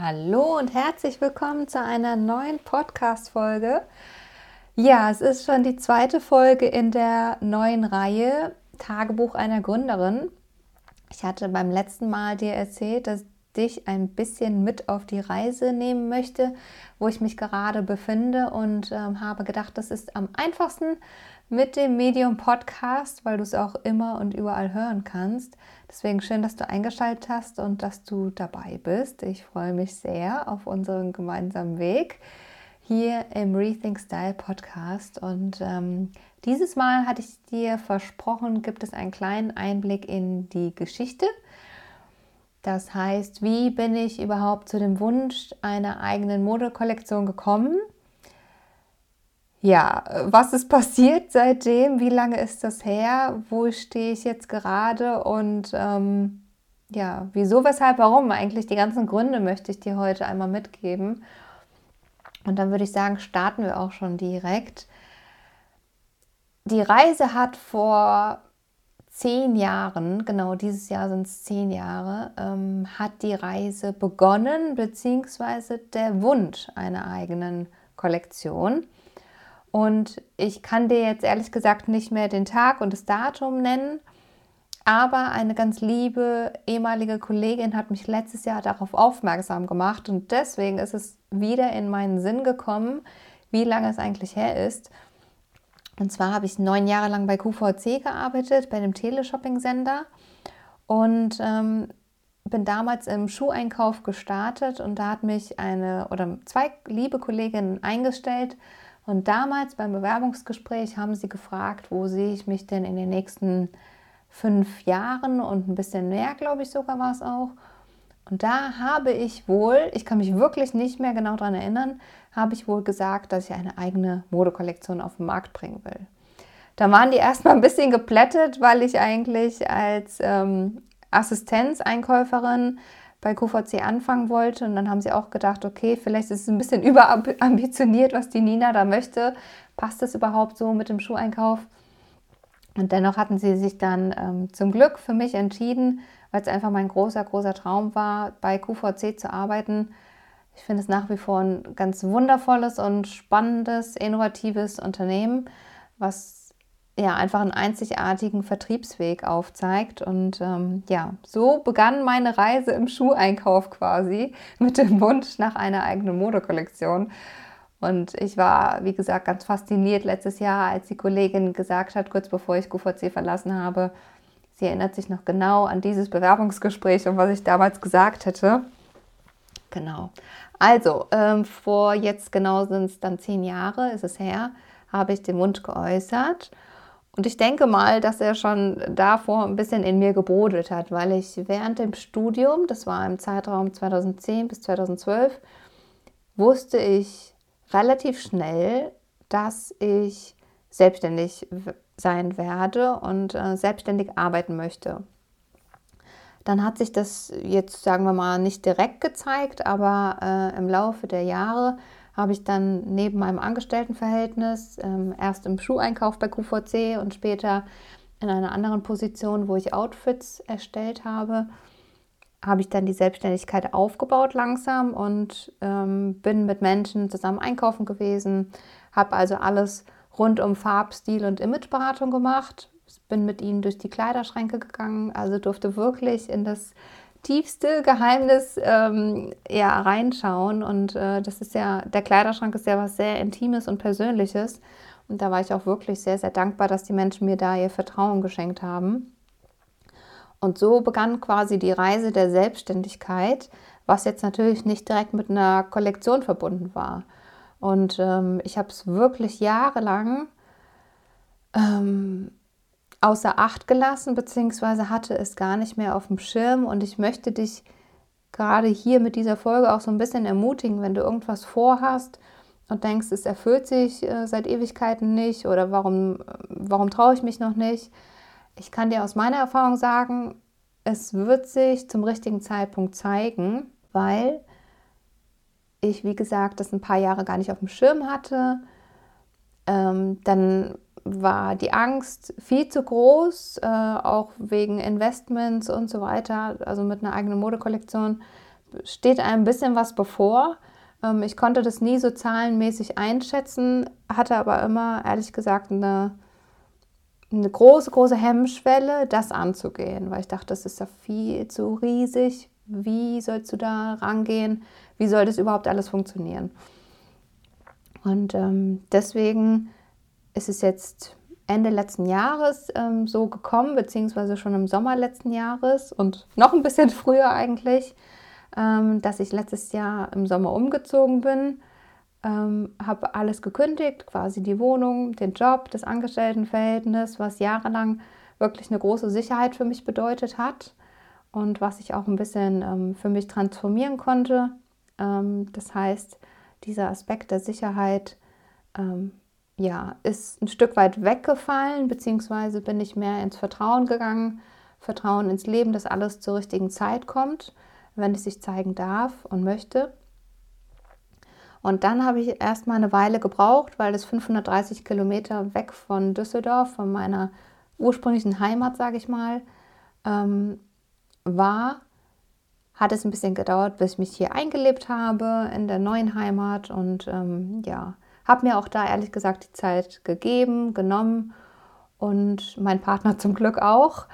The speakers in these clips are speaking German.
Hallo und herzlich willkommen zu einer neuen Podcast-Folge. Ja, es ist schon die zweite Folge in der neuen Reihe Tagebuch einer Gründerin. Ich hatte beim letzten Mal dir erzählt, dass dich ein bisschen mit auf die Reise nehmen möchte, wo ich mich gerade befinde und ähm, habe gedacht, das ist am einfachsten mit dem Medium Podcast, weil du es auch immer und überall hören kannst. Deswegen schön, dass du eingeschaltet hast und dass du dabei bist. Ich freue mich sehr auf unseren gemeinsamen Weg hier im Rethink Style Podcast. Und ähm, dieses Mal hatte ich dir versprochen, gibt es einen kleinen Einblick in die Geschichte das heißt, wie bin ich überhaupt zu dem Wunsch einer eigenen Modekollektion gekommen? Ja, was ist passiert seitdem? Wie lange ist das her? Wo stehe ich jetzt gerade? Und ähm, ja, wieso, weshalb, warum? Eigentlich die ganzen Gründe möchte ich dir heute einmal mitgeben. Und dann würde ich sagen, starten wir auch schon direkt. Die Reise hat vor zehn Jahren, genau dieses Jahr sind es zehn Jahre, ähm, hat die Reise begonnen, beziehungsweise der Wunsch einer eigenen Kollektion. Und ich kann dir jetzt ehrlich gesagt nicht mehr den Tag und das Datum nennen, aber eine ganz liebe ehemalige Kollegin hat mich letztes Jahr darauf aufmerksam gemacht und deswegen ist es wieder in meinen Sinn gekommen, wie lange es eigentlich her ist. Und zwar habe ich neun Jahre lang bei QVC gearbeitet, bei dem Teleshopping-Sender. Und ähm, bin damals im Schuheinkauf gestartet und da hat mich eine oder zwei liebe Kolleginnen eingestellt. Und damals beim Bewerbungsgespräch haben sie gefragt, wo sehe ich mich denn in den nächsten fünf Jahren und ein bisschen mehr, glaube ich sogar war es auch. Und da habe ich wohl, ich kann mich wirklich nicht mehr genau daran erinnern, habe ich wohl gesagt, dass ich eine eigene Modekollektion auf den Markt bringen will. Da waren die erstmal ein bisschen geplättet, weil ich eigentlich als ähm, Assistenzeinkäuferin bei QVC anfangen wollte. Und dann haben sie auch gedacht, okay, vielleicht ist es ein bisschen überambitioniert, was die Nina da möchte. Passt das überhaupt so mit dem Schuheinkauf? Und dennoch hatten sie sich dann ähm, zum Glück für mich entschieden, weil es einfach mein großer, großer Traum war, bei QVC zu arbeiten. Ich finde es nach wie vor ein ganz wundervolles und spannendes, innovatives Unternehmen, was ja einfach einen einzigartigen Vertriebsweg aufzeigt. Und ähm, ja, so begann meine Reise im Schuheinkauf quasi mit dem Wunsch nach einer eigenen Modekollektion. Und ich war, wie gesagt, ganz fasziniert letztes Jahr, als die Kollegin gesagt hat, kurz bevor ich QVC verlassen habe, Sie erinnert sich noch genau an dieses Bewerbungsgespräch und was ich damals gesagt hätte. Genau. Also, ähm, vor jetzt genau sind es dann zehn Jahre, ist es her, habe ich den Wunsch geäußert. Und ich denke mal, dass er schon davor ein bisschen in mir gebrodelt hat, weil ich während dem Studium, das war im Zeitraum 2010 bis 2012, wusste ich relativ schnell, dass ich selbstständig sein werde und äh, selbstständig arbeiten möchte. Dann hat sich das jetzt, sagen wir mal, nicht direkt gezeigt, aber äh, im Laufe der Jahre habe ich dann neben meinem Angestelltenverhältnis ähm, erst im Schuheinkauf bei QVC und später in einer anderen Position, wo ich Outfits erstellt habe, habe ich dann die Selbstständigkeit aufgebaut langsam und ähm, bin mit Menschen zusammen einkaufen gewesen, habe also alles rund um Farbstil und Imageberatung gemacht. Bin mit ihnen durch die Kleiderschränke gegangen, also durfte wirklich in das tiefste Geheimnis ähm, ja, reinschauen. Und äh, das ist ja, der Kleiderschrank ist ja was sehr Intimes und Persönliches. Und da war ich auch wirklich sehr, sehr dankbar, dass die Menschen mir da ihr Vertrauen geschenkt haben. Und so begann quasi die Reise der Selbstständigkeit, was jetzt natürlich nicht direkt mit einer Kollektion verbunden war. Und ähm, ich habe es wirklich jahrelang ähm, außer Acht gelassen, beziehungsweise hatte es gar nicht mehr auf dem Schirm. Und ich möchte dich gerade hier mit dieser Folge auch so ein bisschen ermutigen, wenn du irgendwas vorhast und denkst, es erfüllt sich äh, seit Ewigkeiten nicht oder warum, warum traue ich mich noch nicht. Ich kann dir aus meiner Erfahrung sagen, es wird sich zum richtigen Zeitpunkt zeigen, weil ich, wie gesagt, das ein paar Jahre gar nicht auf dem Schirm hatte. ähm, dann war die Angst viel zu groß, äh, auch wegen Investments und so weiter. Also mit einer eigenen Modekollektion steht einem ein bisschen was bevor. Ähm, ich konnte das nie so zahlenmäßig einschätzen, hatte aber immer, ehrlich gesagt, eine, eine große, große Hemmschwelle, das anzugehen, weil ich dachte, das ist ja viel zu riesig. Wie sollst du da rangehen? Wie soll das überhaupt alles funktionieren? Und ähm, deswegen ist es jetzt Ende letzten Jahres ähm, so gekommen, beziehungsweise schon im Sommer letzten Jahres und noch ein bisschen früher eigentlich, ähm, dass ich letztes Jahr im Sommer umgezogen bin. Ähm, habe alles gekündigt, quasi die Wohnung, den Job, das Angestelltenverhältnis, was jahrelang wirklich eine große Sicherheit für mich bedeutet hat und was ich auch ein bisschen ähm, für mich transformieren konnte. Ähm, das heißt, dieser Aspekt der Sicherheit ähm, ja, ist ein Stück weit weggefallen, beziehungsweise bin ich mehr ins Vertrauen gegangen, Vertrauen ins Leben, dass alles zur richtigen Zeit kommt wenn es sich zeigen darf und möchte. Und dann habe ich erstmal eine Weile gebraucht, weil es 530 Kilometer weg von Düsseldorf, von meiner ursprünglichen Heimat, sage ich mal, ähm, war. Hat es ein bisschen gedauert, bis ich mich hier eingelebt habe in der neuen Heimat und ähm, ja, habe mir auch da ehrlich gesagt die Zeit gegeben, genommen und mein Partner zum Glück auch.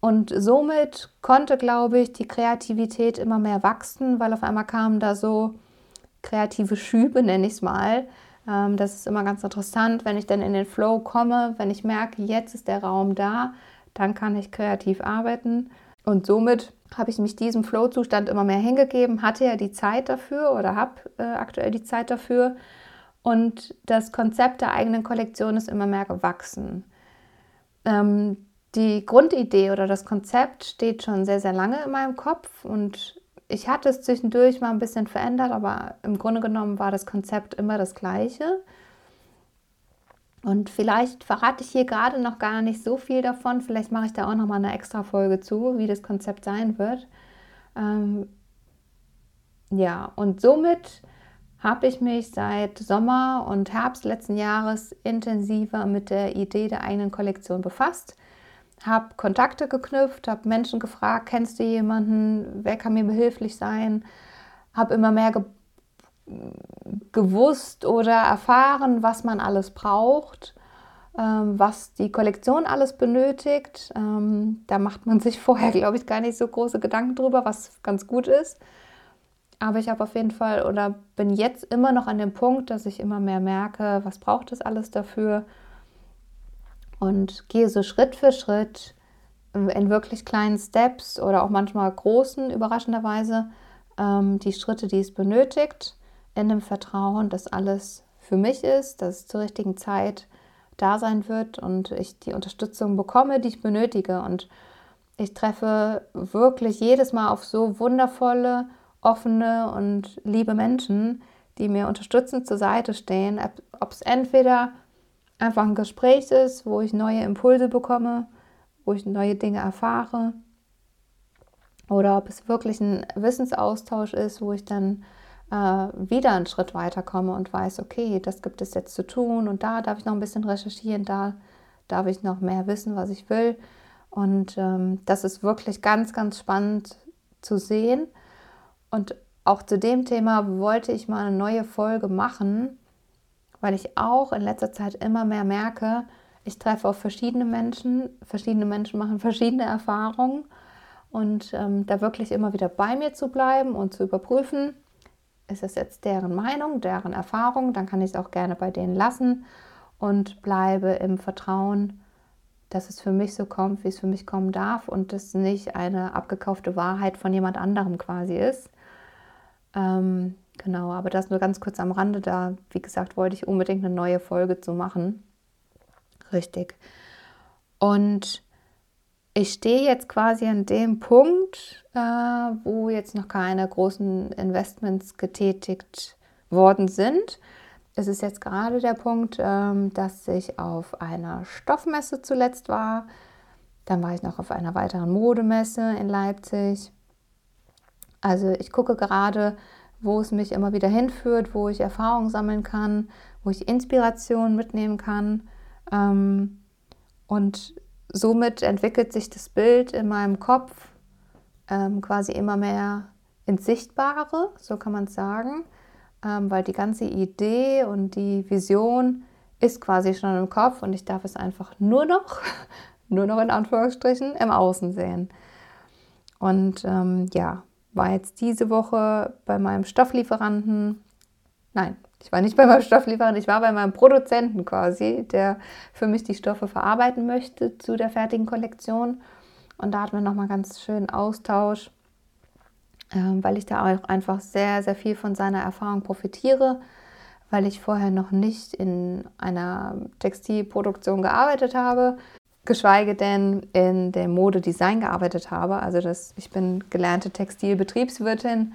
Und somit konnte, glaube ich, die Kreativität immer mehr wachsen, weil auf einmal kamen da so kreative Schübe, nenne ich es mal. Ähm, das ist immer ganz interessant, wenn ich dann in den Flow komme, wenn ich merke, jetzt ist der Raum da, dann kann ich kreativ arbeiten. Und somit habe ich mich diesem Flow-Zustand immer mehr hingegeben, hatte ja die Zeit dafür oder habe äh, aktuell die Zeit dafür. Und das Konzept der eigenen Kollektion ist immer mehr gewachsen. Ähm, die Grundidee oder das Konzept steht schon sehr, sehr lange in meinem Kopf und ich hatte es zwischendurch mal ein bisschen verändert, aber im Grunde genommen war das Konzept immer das gleiche. Und vielleicht verrate ich hier gerade noch gar nicht so viel davon. Vielleicht mache ich da auch noch mal eine extra Folge zu, wie das Konzept sein wird. Ähm, ja, und somit habe ich mich seit Sommer und Herbst letzten Jahres intensiver mit der Idee der eigenen Kollektion befasst habe Kontakte geknüpft, habe Menschen gefragt, kennst du jemanden, wer kann mir behilflich sein, habe immer mehr ge gewusst oder erfahren, was man alles braucht, ähm, was die Kollektion alles benötigt. Ähm, da macht man sich vorher, glaube ich, gar nicht so große Gedanken drüber, was ganz gut ist. Aber ich habe auf jeden Fall oder bin jetzt immer noch an dem Punkt, dass ich immer mehr merke, was braucht es alles dafür und gehe so Schritt für Schritt in wirklich kleinen Steps oder auch manchmal großen, überraschenderweise, ähm, die Schritte, die es benötigt, in dem Vertrauen, dass alles für mich ist, dass es zur richtigen Zeit da sein wird und ich die Unterstützung bekomme, die ich benötige. Und ich treffe wirklich jedes Mal auf so wundervolle, offene und liebe Menschen, die mir unterstützend zur Seite stehen, ob es entweder einfach ein Gespräch ist, wo ich neue Impulse bekomme, wo ich neue Dinge erfahre. Oder ob es wirklich ein Wissensaustausch ist, wo ich dann äh, wieder einen Schritt weiter komme und weiß, okay, das gibt es jetzt zu tun und da darf ich noch ein bisschen recherchieren, da darf ich noch mehr wissen, was ich will. Und ähm, das ist wirklich ganz, ganz spannend zu sehen. Und auch zu dem Thema wollte ich mal eine neue Folge machen, weil ich auch in letzter Zeit immer mehr merke, ich treffe auf verschiedene Menschen, verschiedene Menschen machen verschiedene Erfahrungen und ähm, da wirklich immer wieder bei mir zu bleiben und zu überprüfen, ist es jetzt deren Meinung, deren Erfahrung, dann kann ich es auch gerne bei denen lassen und bleibe im Vertrauen, dass es für mich so kommt, wie es für mich kommen darf und es nicht eine abgekaufte Wahrheit von jemand anderem quasi ist. Ähm, Genau, aber das nur ganz kurz am Rande. Da, wie gesagt, wollte ich unbedingt eine neue Folge zu machen. Richtig. Und ich stehe jetzt quasi an dem Punkt, äh, wo jetzt noch keine großen Investments getätigt worden sind. Es ist jetzt gerade der Punkt, ähm, dass ich auf einer Stoffmesse zuletzt war. Dann war ich noch auf einer weiteren Modemesse in Leipzig. Also ich gucke gerade, wo es mich immer wieder hinführt, wo ich Erfahrung sammeln kann, wo ich Inspiration mitnehmen kann. Ähm, und somit entwickelt sich das Bild in meinem Kopf ähm, quasi immer mehr ins Sichtbare, so kann man es sagen, ähm, weil die ganze Idee und die Vision ist quasi schon im Kopf und ich darf es einfach nur noch, nur noch in Anführungsstrichen, im Außen sehen. Und ähm, ja, war jetzt diese Woche bei meinem Stofflieferanten, nein, ich war nicht bei meinem Stofflieferanten, ich war bei meinem Produzenten quasi, der für mich die Stoffe verarbeiten möchte zu der fertigen Kollektion. Und da hatten wir nochmal ganz schönen Austausch, ähm, weil ich da auch einfach sehr, sehr viel von seiner Erfahrung profitiere, weil ich vorher noch nicht in einer Textilproduktion gearbeitet habe, geschweige denn in dem Modedesign gearbeitet habe. Also das, ich bin gelernte Textilbetriebswirtin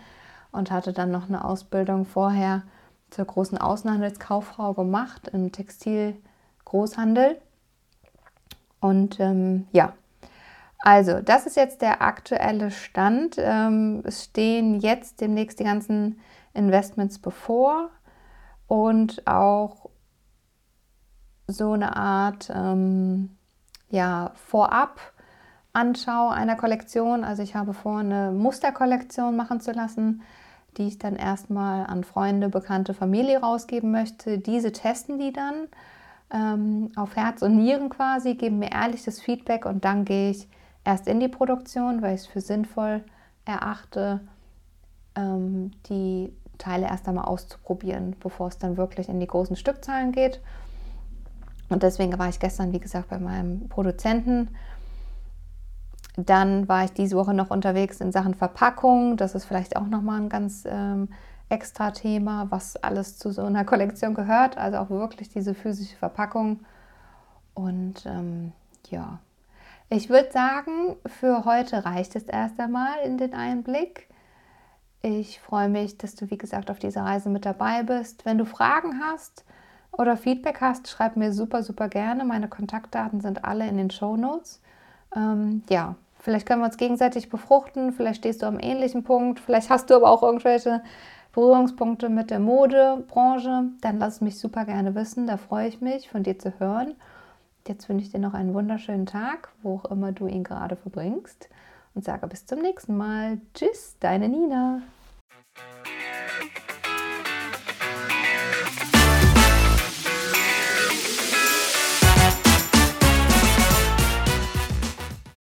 und hatte dann noch eine Ausbildung vorher zur großen Außenhandelskauffrau gemacht im Textilgroßhandel. Und ähm, ja, also das ist jetzt der aktuelle Stand. Ähm, es stehen jetzt demnächst die ganzen Investments bevor und auch so eine Art ähm, ja, vorab Anschau einer Kollektion. Also ich habe vor, eine Musterkollektion machen zu lassen die ich dann erstmal an Freunde, Bekannte, Familie rausgeben möchte. Diese testen die dann ähm, auf Herz und Nieren quasi, geben mir ehrliches Feedback und dann gehe ich erst in die Produktion, weil ich es für sinnvoll erachte, ähm, die Teile erst einmal auszuprobieren, bevor es dann wirklich in die großen Stückzahlen geht. Und deswegen war ich gestern, wie gesagt, bei meinem Produzenten dann war ich diese Woche noch unterwegs in Sachen Verpackung. Das ist vielleicht auch nochmal ein ganz ähm, extra Thema, was alles zu so einer Kollektion gehört. Also auch wirklich diese physische Verpackung. Und ähm, ja, ich würde sagen, für heute reicht es erst einmal in den Einblick. Ich freue mich, dass du, wie gesagt, auf dieser Reise mit dabei bist. Wenn du Fragen hast oder Feedback hast, schreib mir super, super gerne. Meine Kontaktdaten sind alle in den Show Notes. Ähm, ja, Vielleicht können wir uns gegenseitig befruchten, vielleicht stehst du am ähnlichen Punkt, vielleicht hast du aber auch irgendwelche Berührungspunkte mit der Modebranche. Dann lass es mich super gerne wissen, da freue ich mich, von dir zu hören. Jetzt wünsche ich dir noch einen wunderschönen Tag, wo auch immer du ihn gerade verbringst und sage bis zum nächsten Mal. Tschüss, deine Nina.